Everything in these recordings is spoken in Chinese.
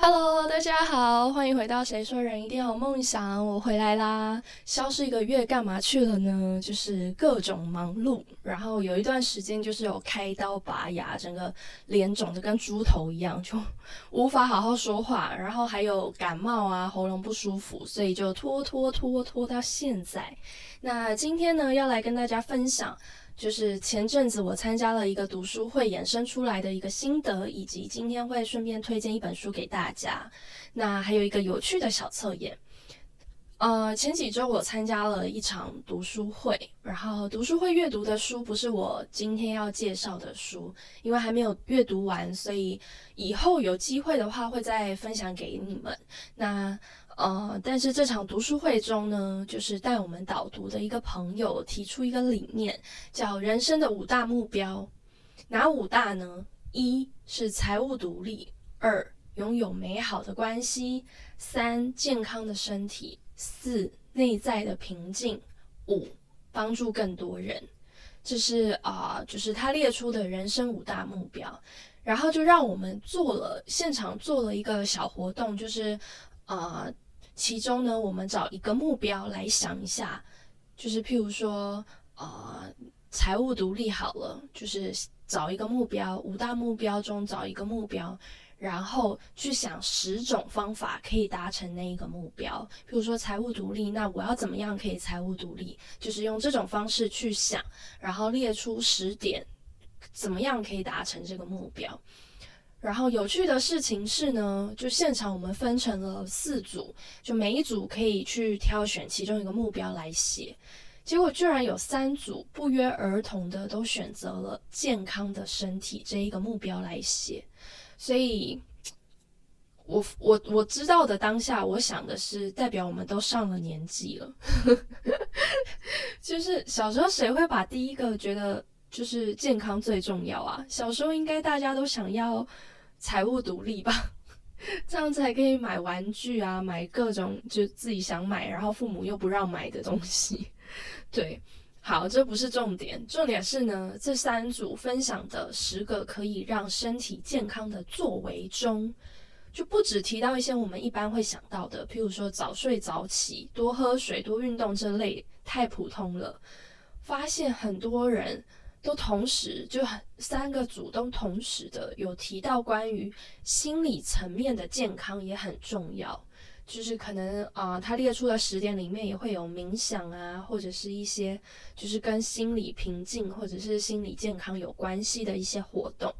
Hello，大家好，欢迎回到《谁说人一定要有梦想》，我回来啦。消失一个月，干嘛去了呢？就是各种忙碌，然后有一段时间就是有开刀拔牙，整个脸肿得跟猪头一样，就无法好好说话。然后还有感冒啊，喉咙不舒服，所以就拖拖拖拖到现在。那今天呢，要来跟大家分享。就是前阵子我参加了一个读书会，衍生出来的一个心得，以及今天会顺便推荐一本书给大家。那还有一个有趣的小测验。呃，前几周我参加了一场读书会，然后读书会阅读的书不是我今天要介绍的书，因为还没有阅读完，所以以后有机会的话会再分享给你们。那。呃，但是这场读书会中呢，就是带我们导读的一个朋友提出一个理念，叫人生的五大目标。哪五大呢？一是财务独立，二拥有美好的关系，三健康的身体，四内在的平静，五帮助更多人。这是啊，就是他列出的人生五大目标。然后就让我们做了现场做了一个小活动，就是啊。其中呢，我们找一个目标来想一下，就是譬如说，呃，财务独立好了，就是找一个目标，五大目标中找一个目标，然后去想十种方法可以达成那一个目标。譬如说财务独立，那我要怎么样可以财务独立？就是用这种方式去想，然后列出十点，怎么样可以达成这个目标。然后有趣的事情是呢，就现场我们分成了四组，就每一组可以去挑选其中一个目标来写。结果居然有三组不约而同的都选择了健康的身体这一个目标来写。所以，我我我知道的当下，我想的是代表我们都上了年纪了。就是小时候谁会把第一个觉得？就是健康最重要啊！小时候应该大家都想要财务独立吧，这样才可以买玩具啊，买各种就自己想买，然后父母又不让买的东西。对，好，这不是重点，重点是呢，这三组分享的十个可以让身体健康的作为中，就不只提到一些我们一般会想到的，譬如说早睡早起、多喝水、多运动这类，太普通了。发现很多人。都同时就很三个组都同时的有提到关于心理层面的健康也很重要，就是可能啊，他列出的十点里面也会有冥想啊，或者是一些就是跟心理平静或者是心理健康有关系的一些活动。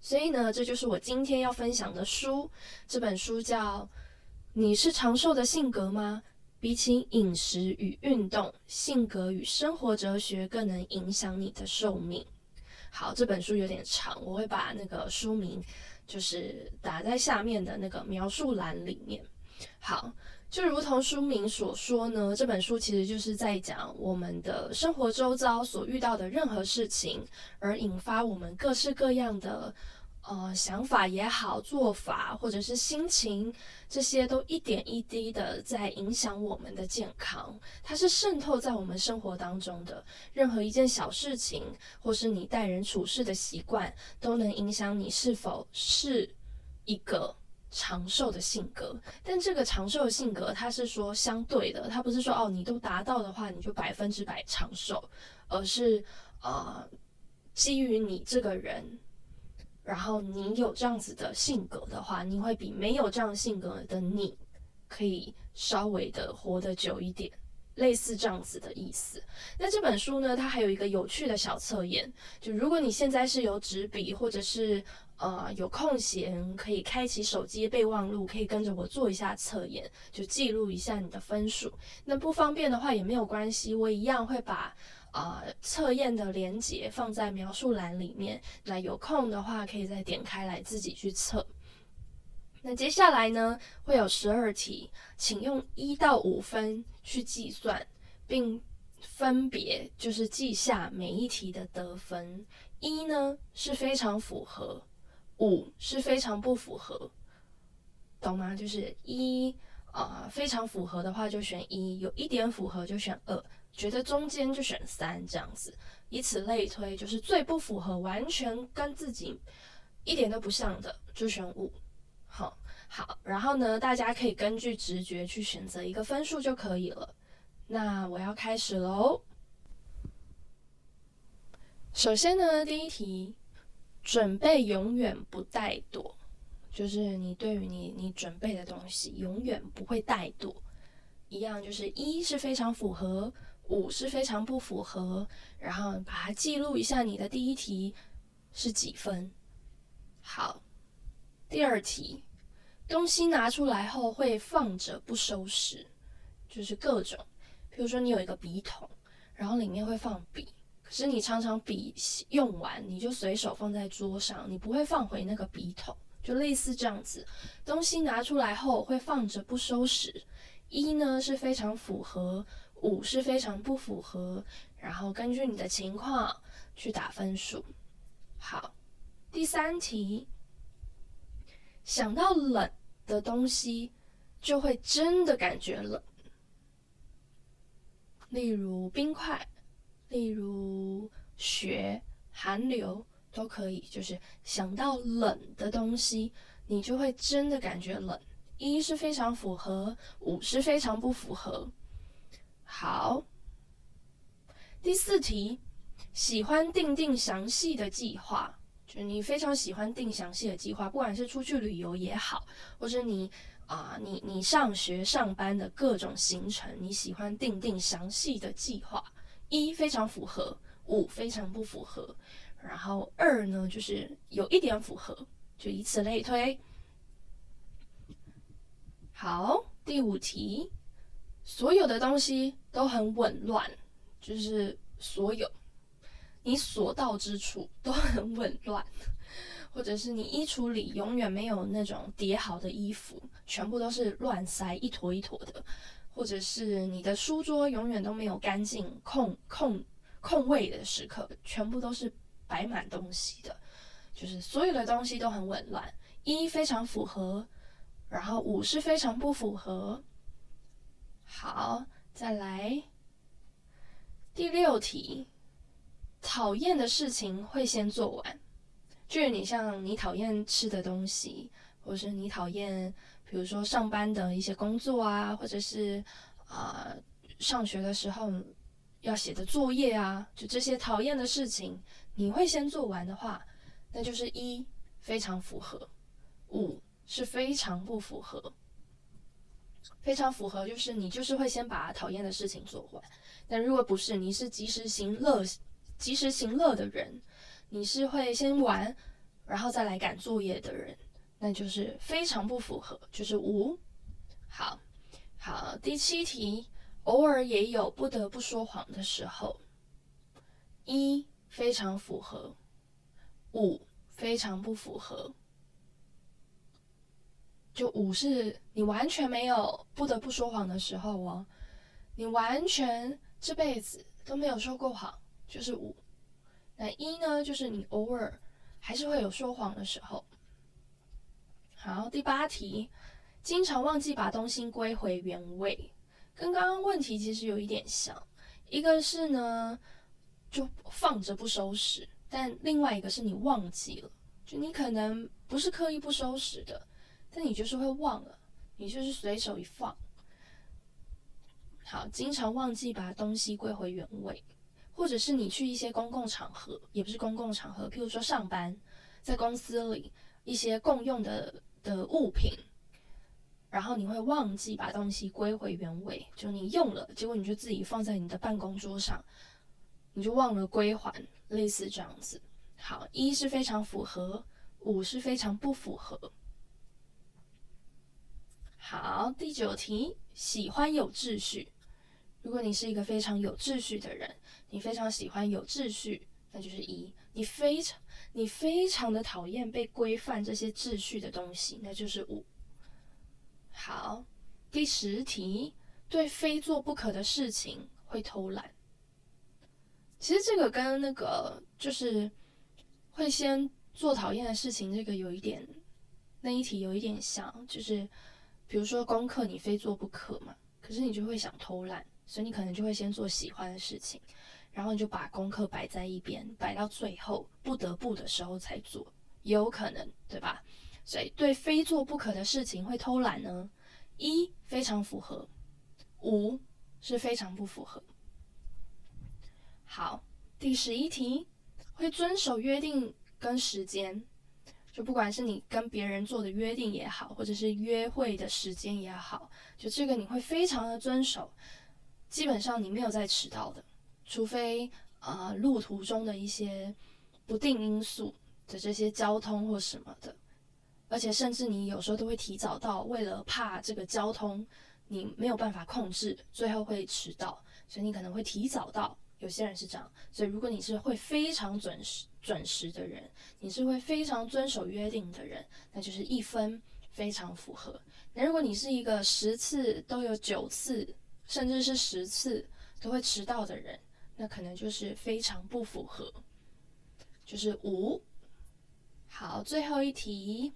所以呢，这就是我今天要分享的书，这本书叫《你是长寿的性格吗》。比起饮食与运动，性格与生活哲学更能影响你的寿命。好，这本书有点长，我会把那个书名就是打在下面的那个描述栏里面。好，就如同书名所说呢，这本书其实就是在讲我们的生活周遭所遇到的任何事情，而引发我们各式各样的。呃，想法也好，做法或者是心情，这些都一点一滴的在影响我们的健康。它是渗透在我们生活当中的任何一件小事情，或是你待人处事的习惯，都能影响你是否是一个长寿的性格。但这个长寿的性格，它是说相对的，它不是说哦，你都达到的话，你就百分之百长寿，而是呃，基于你这个人。然后你有这样子的性格的话，你会比没有这样性格的你，可以稍微的活得久一点，类似这样子的意思。那这本书呢，它还有一个有趣的小测验，就如果你现在是有纸笔或者是呃有空闲，可以开启手机备忘录，可以跟着我做一下测验，就记录一下你的分数。那不方便的话也没有关系，我一样会把。啊，测验的连接放在描述栏里面。那有空的话，可以再点开来自己去测。那接下来呢，会有十二题，请用一到五分去计算，并分别就是记下每一题的得分。一呢是非常符合，五是非常不符合，懂吗？就是一啊非常符合的话就选一，有一点符合就选二。觉得中间就选三这样子，以此类推，就是最不符合、完全跟自己一点都不像的就选五。好，好，然后呢，大家可以根据直觉去选择一个分数就可以了。那我要开始喽。首先呢，第一题，准备永远不怠惰，就是你对于你你准备的东西永远不会怠惰。一样就是一是非常符合，五是非常不符合，然后把它记录一下你的第一题是几分。好，第二题，东西拿出来后会放着不收拾，就是各种，比如说你有一个笔筒，然后里面会放笔，可是你常常笔用完你就随手放在桌上，你不会放回那个笔筒，就类似这样子，东西拿出来后会放着不收拾。一呢是非常符合，五是非常不符合，然后根据你的情况去打分数。好，第三题，想到冷的东西就会真的感觉冷，例如冰块，例如雪、寒流都可以，就是想到冷的东西，你就会真的感觉冷。一是非常符合，五是非常不符合。好，第四题，喜欢定定详细的计划，就你非常喜欢定详细的计划，不管是出去旅游也好，或者你啊，你你上学上班的各种行程，你喜欢定定详细的计划。一非常符合，五非常不符合，然后二呢，就是有一点符合，就以此类推。好，第五题，所有的东西都很紊乱，就是所有你所到之处都很紊乱，或者是你衣橱里永远没有那种叠好的衣服，全部都是乱塞一坨一坨的，或者是你的书桌永远都没有干净空空空位的时刻，全部都是摆满东西的，就是所有的东西都很紊乱，一非常符合。然后五是非常不符合。好，再来第六题，讨厌的事情会先做完，就是你像你讨厌吃的东西，或是你讨厌，比如说上班的一些工作啊，或者是啊上学的时候要写的作业啊，就这些讨厌的事情，你会先做完的话，那就是一非常符合，五。是非常不符合，非常符合就是你就是会先把讨厌的事情做完，但如果不是，你是及时行乐、及时行乐的人，你是会先玩，然后再来赶作业的人，那就是非常不符合，就是五。好，好，第七题，偶尔也有不得不说谎的时候，一非常符合，五非常不符合。就五是你完全没有不得不说谎的时候哦，你完全这辈子都没有说过谎，就是五。那一呢，就是你偶尔还是会有说谎的时候。好，第八题，经常忘记把东西归回原位，跟刚刚问题其实有一点像。一个是呢，就放着不收拾，但另外一个是你忘记了，就你可能不是刻意不收拾的。但你就是会忘了，你就是随手一放。好，经常忘记把东西归回原位，或者是你去一些公共场合，也不是公共场合，譬如说上班，在公司里一些共用的的物品，然后你会忘记把东西归回原位，就你用了，结果你就自己放在你的办公桌上，你就忘了归还，类似这样子。好，一是非常符合，五是非常不符合。好，第九题，喜欢有秩序。如果你是一个非常有秩序的人，你非常喜欢有秩序，那就是一。你非常，你非常的讨厌被规范这些秩序的东西，那就是五。好，第十题，对非做不可的事情会偷懒。其实这个跟那个就是会先做讨厌的事情，这个有一点，那一题有一点像，就是。比如说功课你非做不可嘛，可是你就会想偷懒，所以你可能就会先做喜欢的事情，然后你就把功课摆在一边，摆到最后不得不的时候才做，也有可能，对吧？所以对非做不可的事情会偷懒呢？一非常符合，五是非常不符合。好，第十一题，会遵守约定跟时间，就不管是你跟别人做的约定也好，或者是约会的时间也好，就这个你会非常的遵守，基本上你没有在迟到的，除非啊路途中的一些不定因素的这些交通或什么的，而且甚至你有时候都会提早到，为了怕这个交通你没有办法控制，最后会迟到，所以你可能会提早到。有些人是这样，所以如果你是会非常准时准时的人，你是会非常遵守约定的人，那就是一分非常符合。那如果你是一个十次都有九次，甚至是十次都会迟到的人，那可能就是非常不符合，就是五。好，最后一题，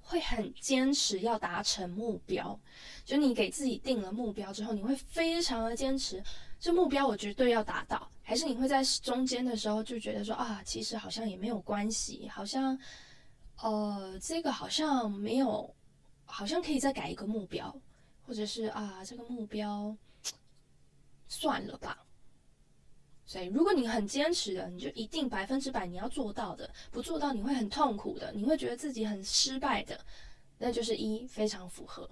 会很坚持要达成目标，就你给自己定了目标之后，你会非常的坚持。这目标我绝对要达到，还是你会在中间的时候就觉得说啊，其实好像也没有关系，好像，呃，这个好像没有，好像可以再改一个目标，或者是啊，这个目标 算了吧。所以，如果你很坚持的，你就一定百分之百你要做到的，不做到你会很痛苦的，你会觉得自己很失败的，那就是一非常符合。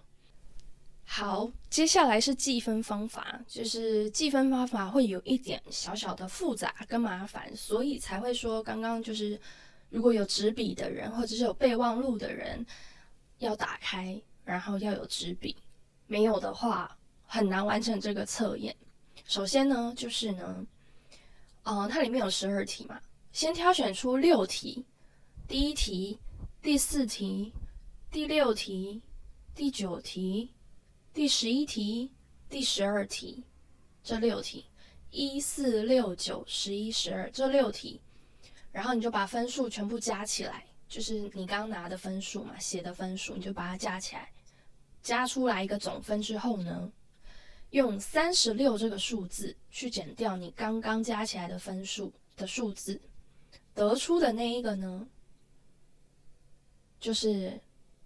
好，接下来是计分方法，就是计分方法会有一点小小的复杂跟麻烦，所以才会说刚刚就是如果有纸笔的人或者是有备忘录的人要打开，然后要有纸笔，没有的话很难完成这个测验。首先呢，就是呢，嗯，它里面有十二题嘛，先挑选出六题，第一题、第四题、第六题、第九题。第十一题、第十二题，这六题，一四六九十一十二这六题，然后你就把分数全部加起来，就是你刚拿的分数嘛，写的分数，你就把它加起来，加出来一个总分之后呢，用三十六这个数字去减掉你刚刚加起来的分数的数字，得出的那一个呢，就是。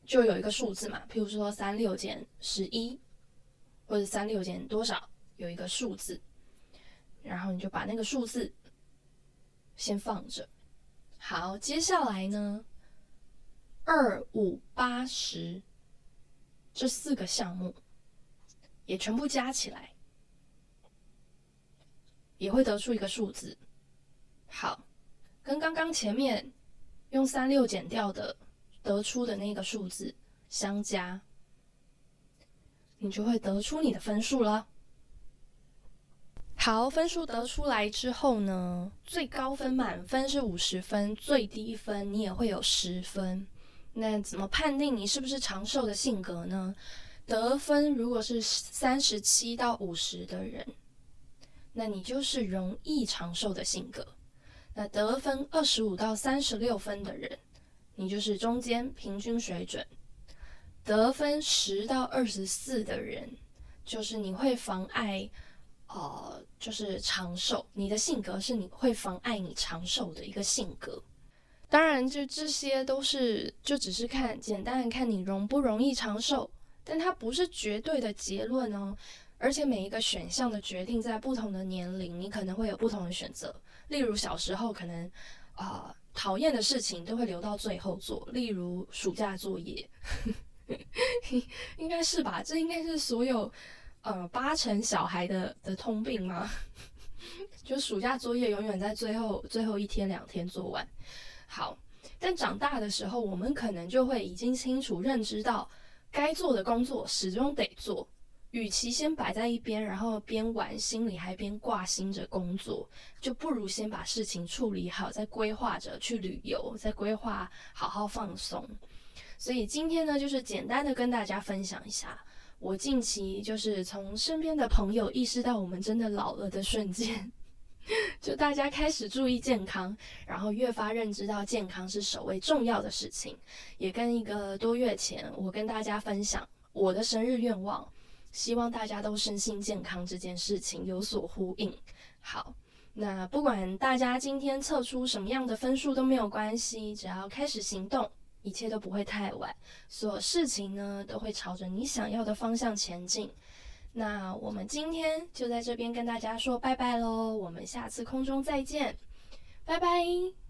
就有一个数字嘛，譬如说三六减十一，或者三六减多少，有一个数字，然后你就把那个数字先放着。好，接下来呢，二五八十这四个项目也全部加起来，也会得出一个数字。好，跟刚刚前面用三六减掉的。得出的那个数字相加，你就会得出你的分数了。好，分数得出来之后呢，最高分满分是五十分，最低分你也会有十分。那怎么判定你是不是长寿的性格呢？得分如果是三十七到五十的人，那你就是容易长寿的性格。那得分二十五到三十六分的人。你就是中间平均水准，得分十到二十四的人，就是你会妨碍，呃，就是长寿。你的性格是你会妨碍你长寿的一个性格。当然，就这些都是就只是看简单的看你容不容易长寿，但它不是绝对的结论哦。而且每一个选项的决定，在不同的年龄，你可能会有不同的选择。例如小时候可能，啊。讨厌的事情都会留到最后做，例如暑假作业，应该是吧？这应该是所有呃八成小孩的的通病吗？就暑假作业永远在最后最后一天两天做完。好，但长大的时候，我们可能就会已经清楚认知到，该做的工作始终得做。与其先摆在一边，然后边玩，心里还边挂心着工作，就不如先把事情处理好，再规划着去旅游，再规划好好放松。所以今天呢，就是简单的跟大家分享一下，我近期就是从身边的朋友意识到我们真的老了的瞬间，就大家开始注意健康，然后越发认知到健康是首位重要的事情。也跟一个多月前我跟大家分享我的生日愿望。希望大家都身心健康这件事情有所呼应。好，那不管大家今天测出什么样的分数都没有关系，只要开始行动，一切都不会太晚，所有事情呢都会朝着你想要的方向前进。那我们今天就在这边跟大家说拜拜喽，我们下次空中再见，拜拜。